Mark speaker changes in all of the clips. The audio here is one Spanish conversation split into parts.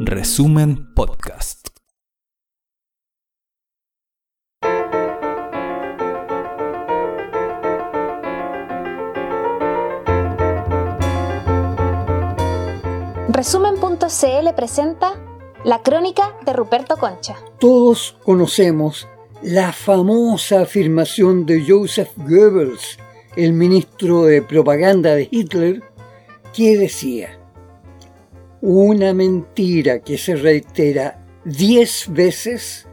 Speaker 1: Resumen Podcast.
Speaker 2: Resumen.cl presenta la crónica de Ruperto Concha.
Speaker 3: Todos conocemos la famosa afirmación de Joseph Goebbels, el ministro de propaganda de Hitler, que decía, una mentira que se reitera diez veces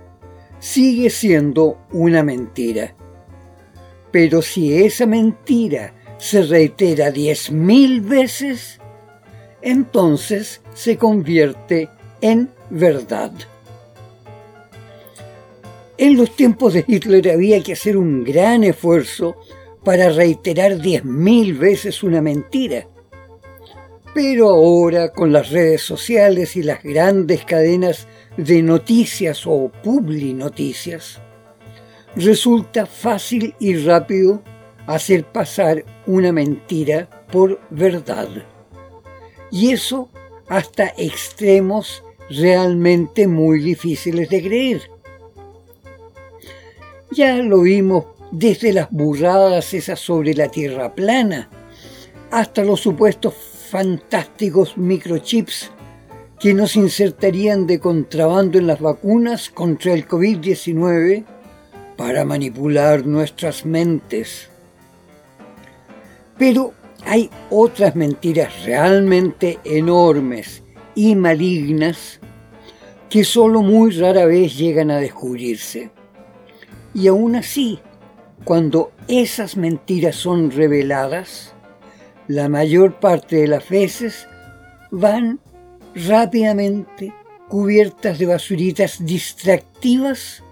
Speaker 3: sigue siendo una mentira. Pero si esa mentira se reitera diez mil veces, entonces se convierte en verdad. En los tiempos de Hitler había que hacer un gran esfuerzo para reiterar diez mil veces una mentira. Pero ahora, con las redes sociales y las grandes cadenas de noticias o publi-noticias, resulta fácil y rápido hacer pasar una mentira por verdad. Y eso hasta extremos realmente muy difíciles de creer. Ya lo vimos desde las burradas esas sobre la tierra plana, hasta los supuestos fantásticos microchips que nos insertarían de contrabando en las vacunas contra el COVID-19 para manipular nuestras mentes. Pero hay otras mentiras realmente enormes y malignas que solo muy rara vez llegan a descubrirse. Y aún así, cuando esas mentiras son reveladas, la mayor parte de las veces van rápidamente cubiertas de basuritas distractivas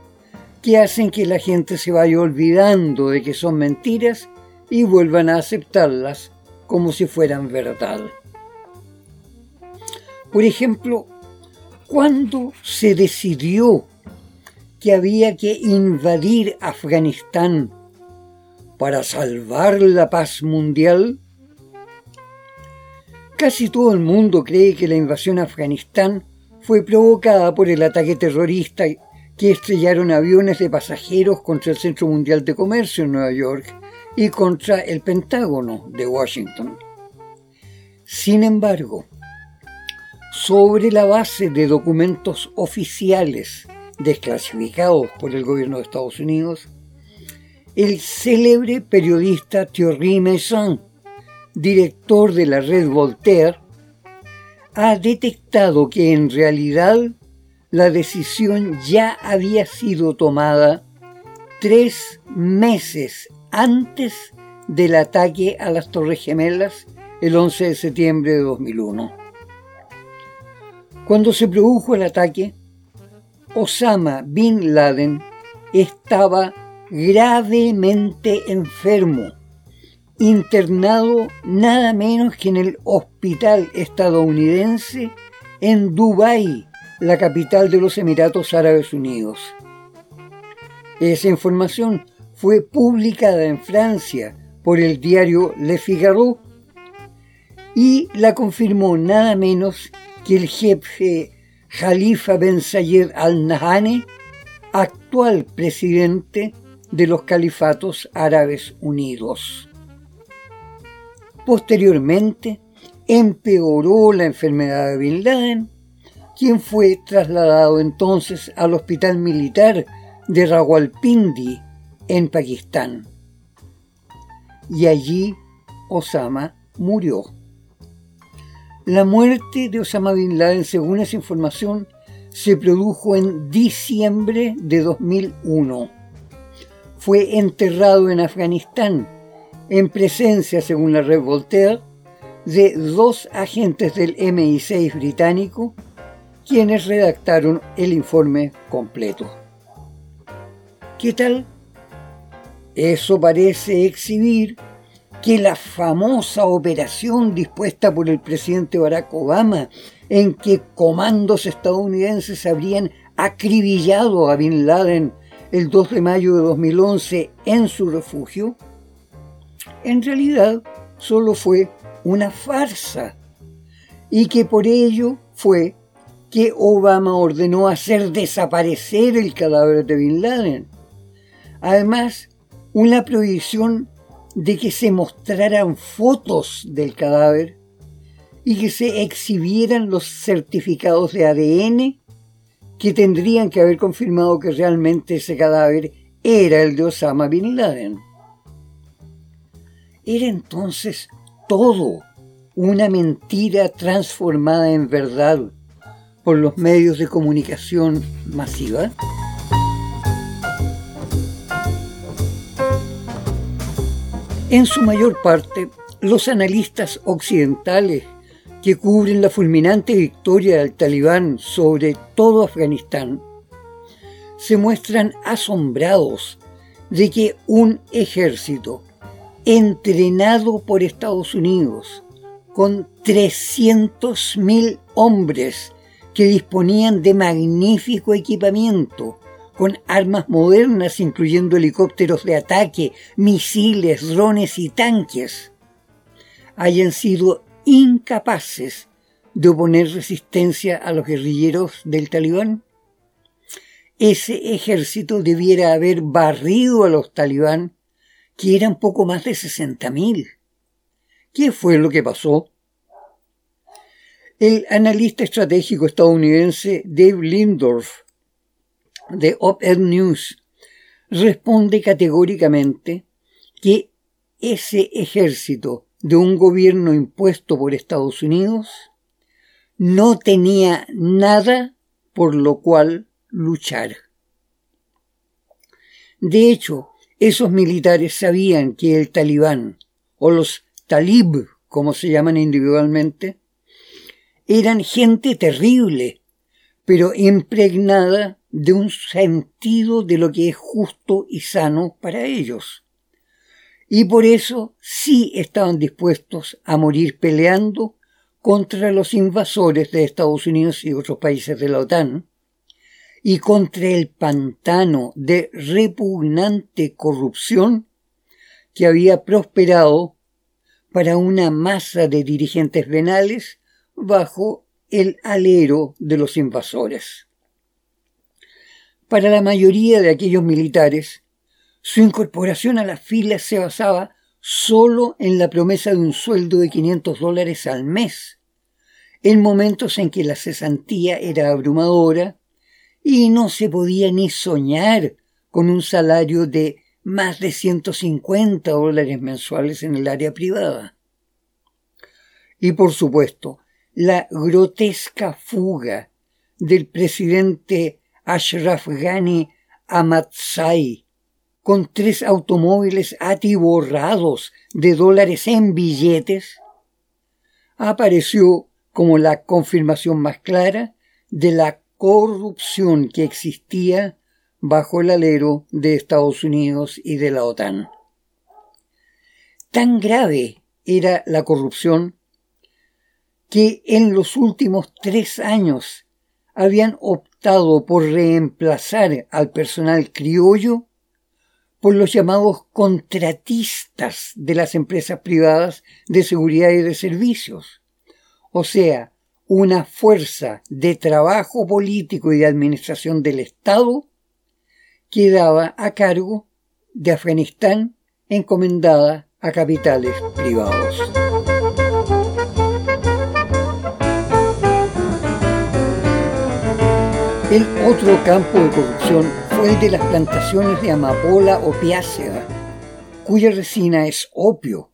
Speaker 3: que hacen que la gente se vaya olvidando de que son mentiras y vuelvan a aceptarlas como si fueran verdad. Por ejemplo, ¿cuándo se decidió que había que invadir Afganistán para salvar la paz mundial? Casi todo el mundo cree que la invasión a Afganistán fue provocada por el ataque terrorista que estrellaron aviones de pasajeros contra el Centro Mundial de Comercio en Nueva York y contra el Pentágono de Washington. Sin embargo, sobre la base de documentos oficiales desclasificados por el gobierno de Estados Unidos, el célebre periodista Thierry Meussin, director de la red Voltaire, ha detectado que en realidad la decisión ya había sido tomada tres meses antes del ataque a las Torres Gemelas el 11 de septiembre de 2001. Cuando se produjo el ataque, Osama Bin Laden estaba gravemente enfermo, internado nada menos que en el hospital estadounidense en Dubái, la capital de los Emiratos Árabes Unidos. Esa información fue publicada en Francia por el diario Le Figaro y la confirmó nada menos que el jefe Khalifa Ben Zayed al-Nahane, actual presidente de los Califatos Árabes Unidos. Posteriormente, empeoró la enfermedad de Bin Laden, quien fue trasladado entonces al hospital militar de Rawalpindi, en Pakistán. Y allí Osama murió. La muerte de Osama Bin Laden, según esa información, se produjo en diciembre de 2001. Fue enterrado en Afganistán, en presencia, según la red Voltaire, de dos agentes del MI6 británico, quienes redactaron el informe completo. ¿Qué tal? Eso parece exhibir que la famosa operación dispuesta por el presidente Barack Obama, en que comandos estadounidenses habrían acribillado a Bin Laden el 2 de mayo de 2011 en su refugio, en realidad solo fue una farsa y que por ello fue que Obama ordenó hacer desaparecer el cadáver de Bin Laden. Además, una prohibición de que se mostraran fotos del cadáver y que se exhibieran los certificados de ADN que tendrían que haber confirmado que realmente ese cadáver era el de Osama Bin Laden. Era entonces todo una mentira transformada en verdad por los medios de comunicación masiva? En su mayor parte, los analistas occidentales que cubren la fulminante victoria del talibán sobre todo Afganistán se muestran asombrados de que un ejército entrenado por Estados Unidos con 300.000 hombres que disponían de magnífico equipamiento, con armas modernas incluyendo helicópteros de ataque, misiles, drones y tanques, hayan sido incapaces de oponer resistencia a los guerrilleros del talibán? Ese ejército debiera haber barrido a los talibán, que eran poco más de 60.000. ¿Qué fue lo que pasó? El analista estratégico estadounidense Dave Lindorf de Op-Ed News responde categóricamente que ese ejército de un gobierno impuesto por Estados Unidos no tenía nada por lo cual luchar. De hecho, esos militares sabían que el talibán, o los talib, como se llaman individualmente, eran gente terrible, pero impregnada de un sentido de lo que es justo y sano para ellos. Y por eso sí estaban dispuestos a morir peleando contra los invasores de Estados Unidos y otros países de la OTAN, y contra el pantano de repugnante corrupción que había prosperado para una masa de dirigentes venales bajo el alero de los invasores. Para la mayoría de aquellos militares, su incorporación a las filas se basaba solo en la promesa de un sueldo de 500 dólares al mes, en momentos en que la cesantía era abrumadora y no se podía ni soñar con un salario de más de 150 dólares mensuales en el área privada. Y por supuesto, la grotesca fuga del presidente Ashraf Ghani Ahmadzai con tres automóviles atiborrados de dólares en billetes, apareció como la confirmación más clara de la corrupción que existía bajo el alero de Estados Unidos y de la OTAN. Tan grave era la corrupción que en los últimos tres años habían optado por reemplazar al personal criollo por los llamados contratistas de las empresas privadas de seguridad y de servicios, o sea, una fuerza de trabajo político y de administración del Estado que daba a cargo de Afganistán encomendada a capitales privados. El otro campo de corrupción fue el de las plantaciones de amapola opiácea, cuya resina es opio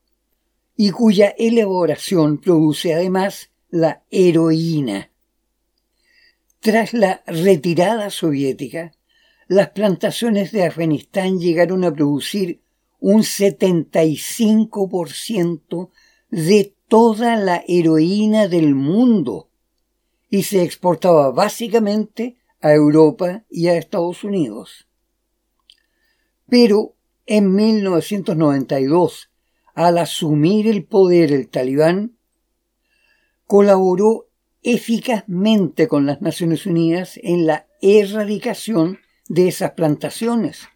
Speaker 3: y cuya elaboración produce además la heroína. Tras la retirada soviética, las plantaciones de Afganistán llegaron a producir un 75% de toda la heroína del mundo y se exportaba básicamente a Europa y a Estados Unidos. Pero en 1992, al asumir el poder el talibán, colaboró eficazmente con las Naciones Unidas en la erradicación de esas plantaciones,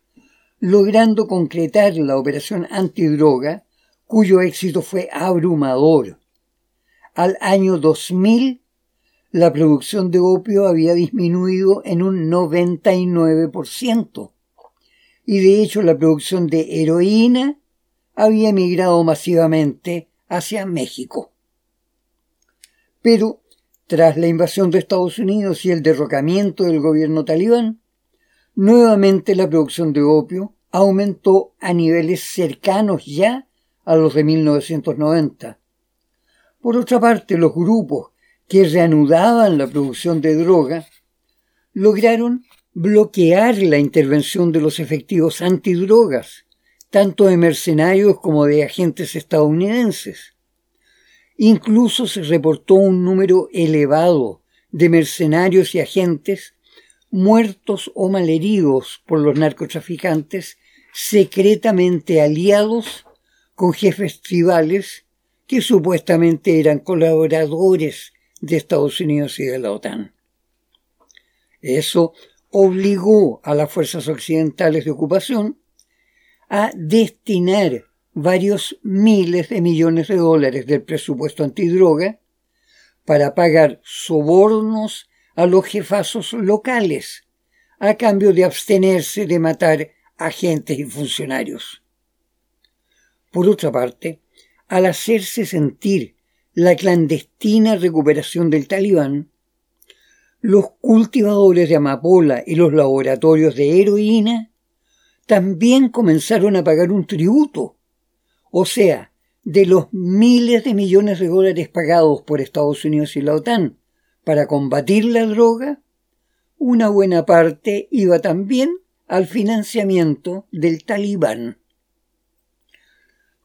Speaker 3: logrando concretar la operación antidroga cuyo éxito fue abrumador. al año 2000 la producción de opio había disminuido en un 99%. Y de hecho la producción de heroína había emigrado masivamente hacia México. Pero, tras la invasión de Estados Unidos y el derrocamiento del gobierno talibán, nuevamente la producción de opio aumentó a niveles cercanos ya a los de 1990. Por otra parte, los grupos que reanudaban la producción de droga lograron bloquear la intervención de los efectivos antidrogas, tanto de mercenarios como de agentes estadounidenses. Incluso se reportó un número elevado de mercenarios y agentes muertos o malheridos por los narcotraficantes secretamente aliados con jefes tribales que supuestamente eran colaboradores de Estados Unidos y de la OTAN. Eso obligó a las fuerzas occidentales de ocupación a destinar varios miles de millones de dólares del presupuesto antidroga para pagar sobornos a los jefazos locales a cambio de abstenerse de matar agentes y funcionarios. Por otra parte, al hacerse sentir la clandestina recuperación del talibán, los cultivadores de amapola y los laboratorios de heroína también comenzaron a pagar un tributo, o sea, de los miles de millones de dólares pagados por Estados Unidos y la OTAN para combatir la droga, una buena parte iba también al financiamiento del talibán.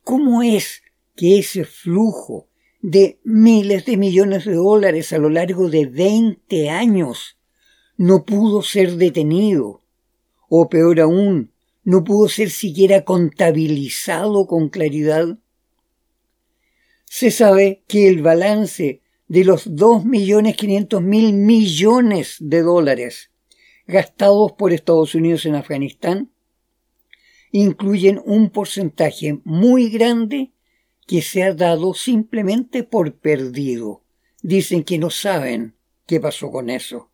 Speaker 3: ¿Cómo es que ese flujo de miles de millones de dólares a lo largo de 20 años no pudo ser detenido, o peor aún, no pudo ser siquiera contabilizado con claridad. Se sabe que el balance de los 2.500.000 millones de dólares gastados por Estados Unidos en Afganistán incluyen un porcentaje muy grande que se ha dado simplemente por perdido. Dicen que no saben qué pasó con eso.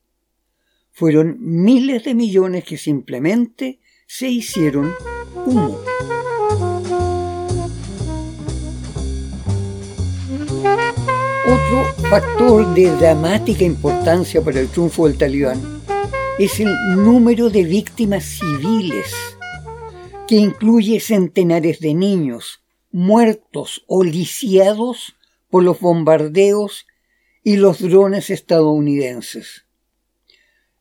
Speaker 3: Fueron miles de millones que simplemente se hicieron humo. Otro factor de dramática importancia para el triunfo del talibán es el número de víctimas civiles, que incluye centenares de niños, muertos o lisiados por los bombardeos y los drones estadounidenses.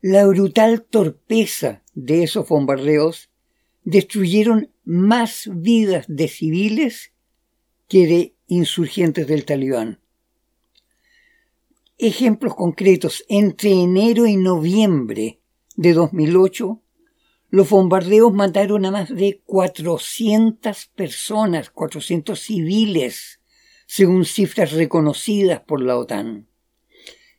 Speaker 3: La brutal torpeza de esos bombardeos destruyeron más vidas de civiles que de insurgentes del talibán. Ejemplos concretos. Entre enero y noviembre de 2008, los bombardeos mataron a más de 400 personas, 400 civiles, según cifras reconocidas por la OTAN.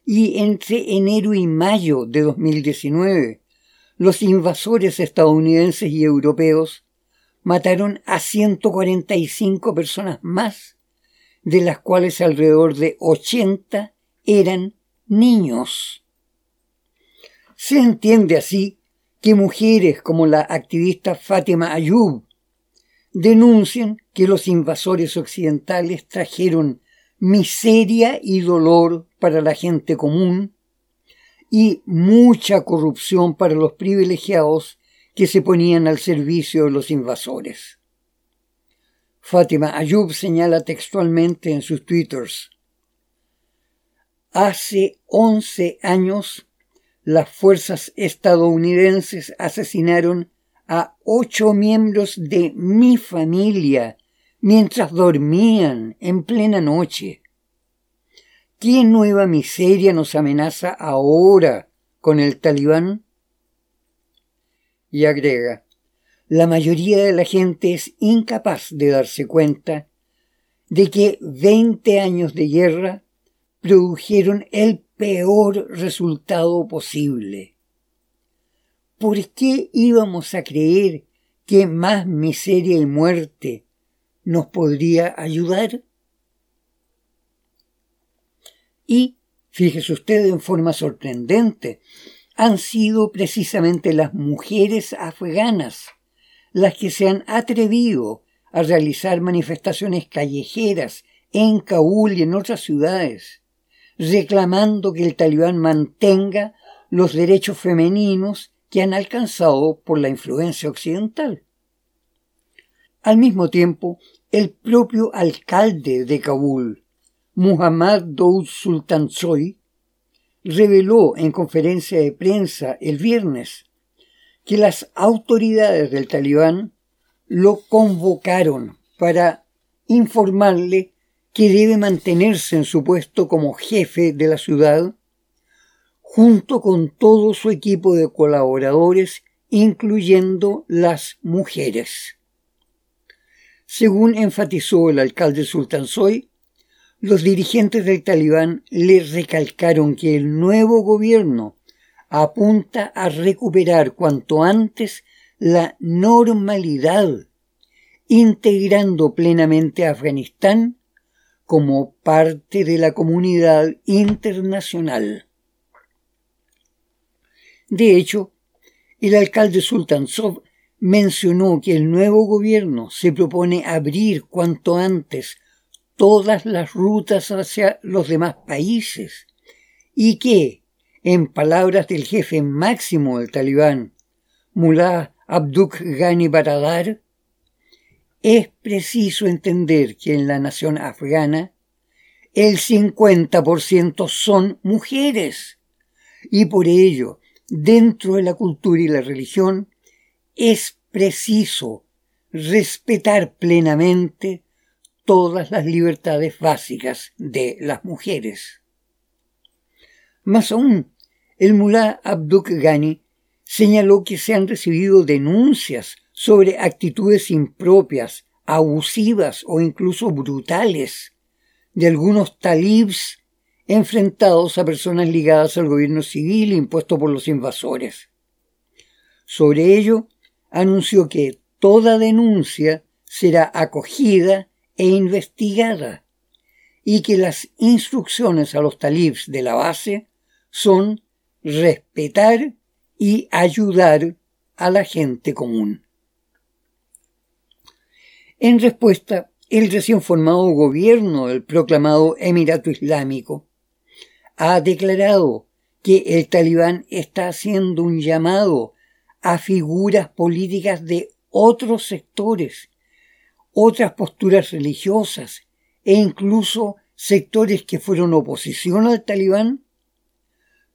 Speaker 3: Y entre enero y mayo de 2019, los invasores estadounidenses y europeos mataron a 145 personas más, de las cuales alrededor de 80 eran niños. Se entiende así que mujeres como la activista Fátima Ayub denuncian que los invasores occidentales trajeron miseria y dolor para la gente común y mucha corrupción para los privilegiados que se ponían al servicio de los invasores. Fátima Ayub señala textualmente en sus twitters Hace once años las fuerzas estadounidenses asesinaron a ocho miembros de mi familia mientras dormían en plena noche. ¿Qué nueva miseria nos amenaza ahora con el talibán? Y agrega, la mayoría de la gente es incapaz de darse cuenta de que veinte años de guerra produjeron el peor resultado posible. ¿Por qué íbamos a creer que más miseria y muerte nos podría ayudar? Y, fíjese usted en forma sorprendente, han sido precisamente las mujeres afganas las que se han atrevido a realizar manifestaciones callejeras en Kabul y en otras ciudades, reclamando que el talibán mantenga los derechos femeninos que han alcanzado por la influencia occidental. Al mismo tiempo, el propio alcalde de Kabul, Muhammad Daoud Sultanzoy, reveló en conferencia de prensa el viernes que las autoridades del talibán lo convocaron para informarle que debe mantenerse en su puesto como jefe de la ciudad, junto con todo su equipo de colaboradores, incluyendo las mujeres. Según enfatizó el alcalde Sultansoy, los dirigentes del talibán le recalcaron que el nuevo gobierno apunta a recuperar cuanto antes la normalidad, integrando plenamente a Afganistán como parte de la comunidad internacional. De hecho, el alcalde Sultansov mencionó que el nuevo gobierno se propone abrir cuanto antes todas las rutas hacia los demás países y que, en palabras del jefe máximo del talibán, Mullah Abduk Ghani Baradar, es preciso entender que en la nación afgana el 50% son mujeres y por ello, dentro de la cultura y la religión, es preciso respetar plenamente todas las libertades básicas de las mujeres. Más aún, el mulá Abduk Ghani señaló que se han recibido denuncias sobre actitudes impropias, abusivas o incluso brutales de algunos talibs enfrentados a personas ligadas al gobierno civil impuesto por los invasores. Sobre ello, anunció que toda denuncia será acogida e investigada y que las instrucciones a los talibs de la base son respetar y ayudar a la gente común. En respuesta, el recién formado gobierno del proclamado Emirato Islámico ha declarado que el talibán está haciendo un llamado a figuras políticas de otros sectores, otras posturas religiosas e incluso sectores que fueron oposición al talibán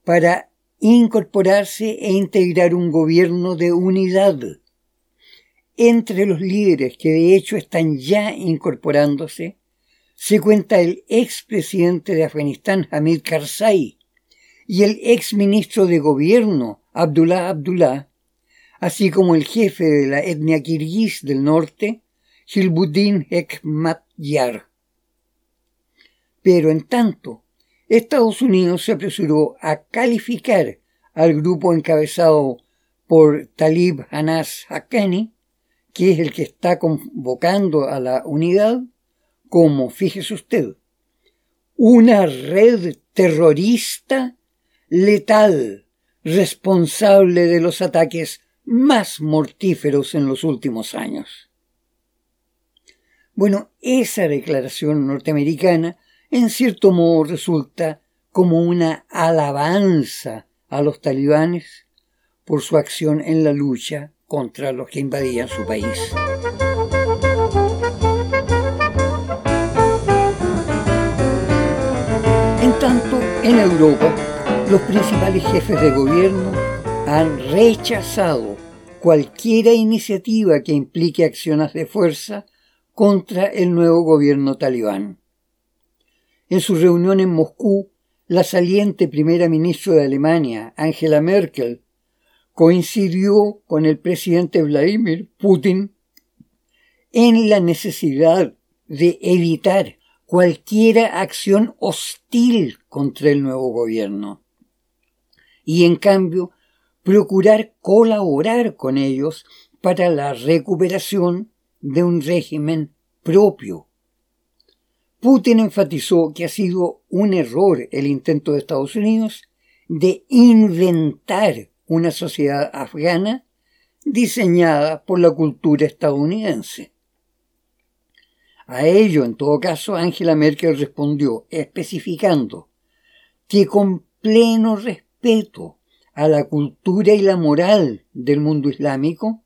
Speaker 3: para incorporarse e integrar un gobierno de unidad. Entre los líderes que de hecho están ya incorporándose, se cuenta el expresidente de Afganistán Hamid Karzai y el ex ministro de gobierno Abdullah Abdullah, así como el jefe de la etnia kirguís del norte, Hilbuddin Hekmatyar. Pero en tanto, Estados Unidos se apresuró a calificar al grupo encabezado por Talib Anas Haqqani, que es el que está convocando a la unidad, como, fíjese usted, una red terrorista letal responsable de los ataques más mortíferos en los últimos años. Bueno, esa declaración norteamericana en cierto modo resulta como una alabanza a los talibanes por su acción en la lucha contra los que invadían su país. En tanto, en Europa, los principales jefes de gobierno han rechazado cualquier iniciativa que implique acciones de fuerza contra el nuevo gobierno talibán. En su reunión en Moscú, la saliente primera ministra de Alemania, Angela Merkel, coincidió con el presidente Vladimir Putin en la necesidad de evitar cualquier acción hostil contra el nuevo gobierno y en cambio procurar colaborar con ellos para la recuperación de un régimen propio Putin enfatizó que ha sido un error el intento de Estados Unidos de inventar una sociedad afgana diseñada por la cultura estadounidense. A ello, en todo caso, Angela Merkel respondió especificando que con pleno respeto a la cultura y la moral del mundo islámico,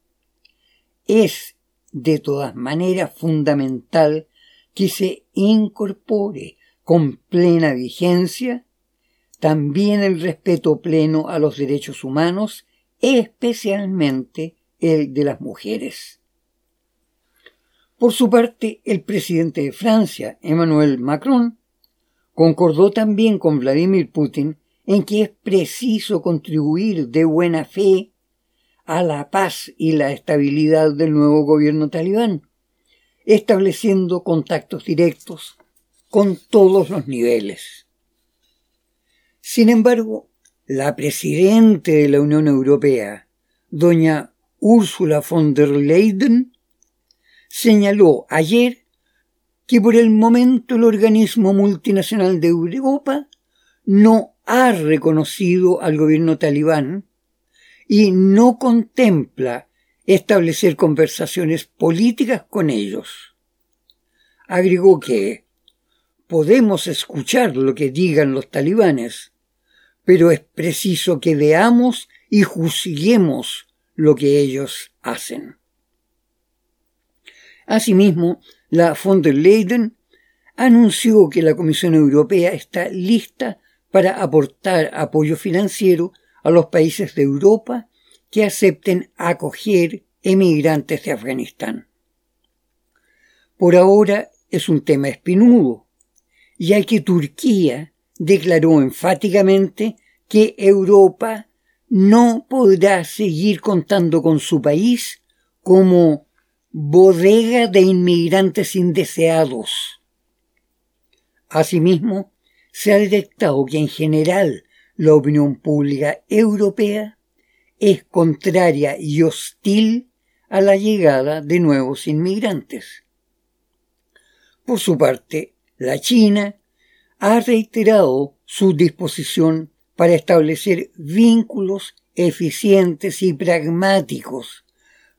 Speaker 3: es de todas maneras fundamental que se incorpore con plena vigencia también el respeto pleno a los derechos humanos, especialmente el de las mujeres. Por su parte, el presidente de Francia, Emmanuel Macron, concordó también con Vladimir Putin en que es preciso contribuir de buena fe a la paz y la estabilidad del nuevo gobierno talibán, estableciendo contactos directos con todos los niveles. Sin embargo, la presidenta de la Unión Europea, doña Ursula von der Leyen, señaló ayer que por el momento el organismo multinacional de Europa no ha reconocido al gobierno talibán y no contempla establecer conversaciones políticas con ellos. Agregó que podemos escuchar lo que digan los talibanes, pero es preciso que veamos y juzguemos lo que ellos hacen. Asimismo, la von der Leyen anunció que la Comisión Europea está lista para aportar apoyo financiero a los países de Europa que acepten acoger emigrantes de Afganistán. Por ahora es un tema espinudo, ya que Turquía declaró enfáticamente que Europa no podrá seguir contando con su país como bodega de inmigrantes indeseados. Asimismo, se ha detectado que en general la opinión pública europea es contraria y hostil a la llegada de nuevos inmigrantes. Por su parte, la China ha reiterado su disposición para establecer vínculos eficientes y pragmáticos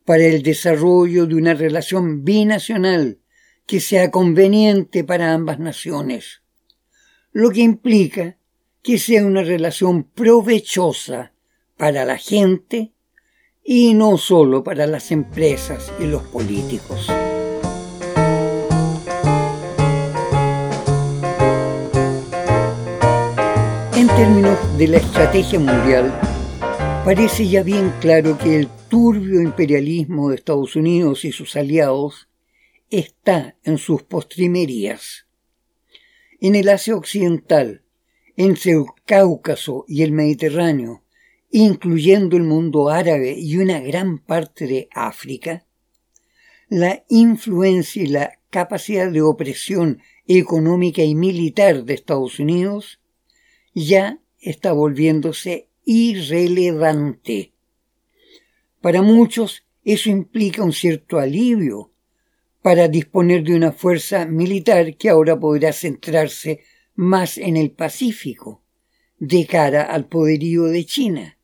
Speaker 3: para el desarrollo de una relación binacional que sea conveniente para ambas naciones, lo que implica que sea una relación provechosa para la gente y no solo para las empresas y los políticos. En términos de la estrategia mundial, parece ya bien claro que el turbio imperialismo de Estados Unidos y sus aliados está en sus postrimerías. En el Asia Occidental, entre el Cáucaso y el Mediterráneo, incluyendo el mundo árabe y una gran parte de África, la influencia y la capacidad de opresión económica y militar de Estados Unidos ya está volviéndose irrelevante. Para muchos eso implica un cierto alivio para disponer de una fuerza militar que ahora podrá centrarse más en el Pacífico, de cara al poderío de China.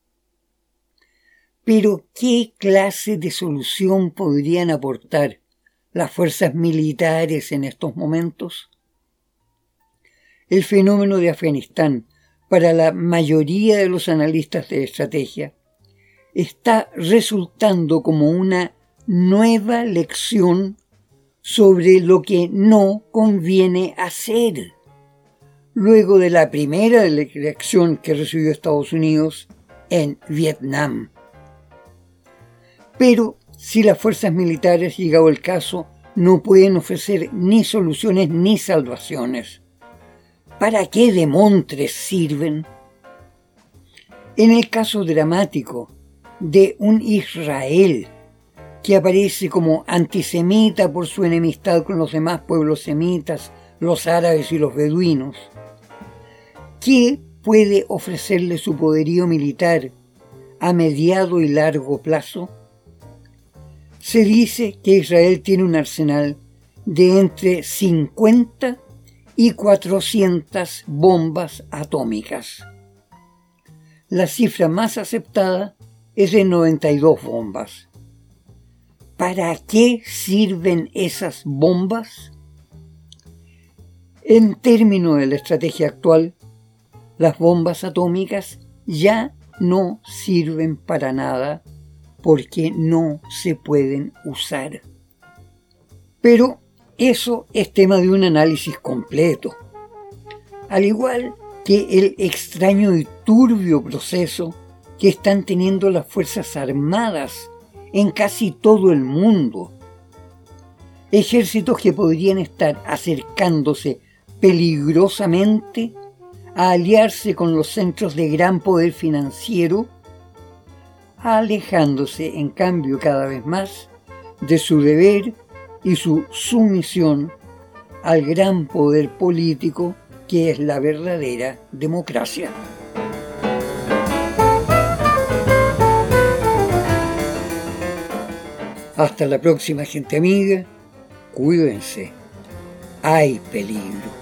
Speaker 3: Pero ¿qué clase de solución podrían aportar las fuerzas militares en estos momentos? El fenómeno de Afganistán, para la mayoría de los analistas de estrategia, está resultando como una nueva lección sobre lo que no conviene hacer luego de la primera elección que recibió Estados Unidos en Vietnam. Pero si las fuerzas militares, llegado el caso, no pueden ofrecer ni soluciones ni salvaciones, ¿para qué demontres sirven? En el caso dramático de un Israel que aparece como antisemita por su enemistad con los demás pueblos semitas, los árabes y los beduinos, ¿Qué puede ofrecerle su poderío militar a mediado y largo plazo? Se dice que Israel tiene un arsenal de entre 50 y 400 bombas atómicas. La cifra más aceptada es de 92 bombas. ¿Para qué sirven esas bombas? En términos de la estrategia actual, las bombas atómicas ya no sirven para nada porque no se pueden usar. Pero eso es tema de un análisis completo. Al igual que el extraño y turbio proceso que están teniendo las Fuerzas Armadas en casi todo el mundo. Ejércitos que podrían estar acercándose peligrosamente a aliarse con los centros de gran poder financiero, alejándose en cambio cada vez más de su deber y su sumisión al gran poder político que es la verdadera democracia. Hasta la próxima gente amiga, cuídense, hay peligro.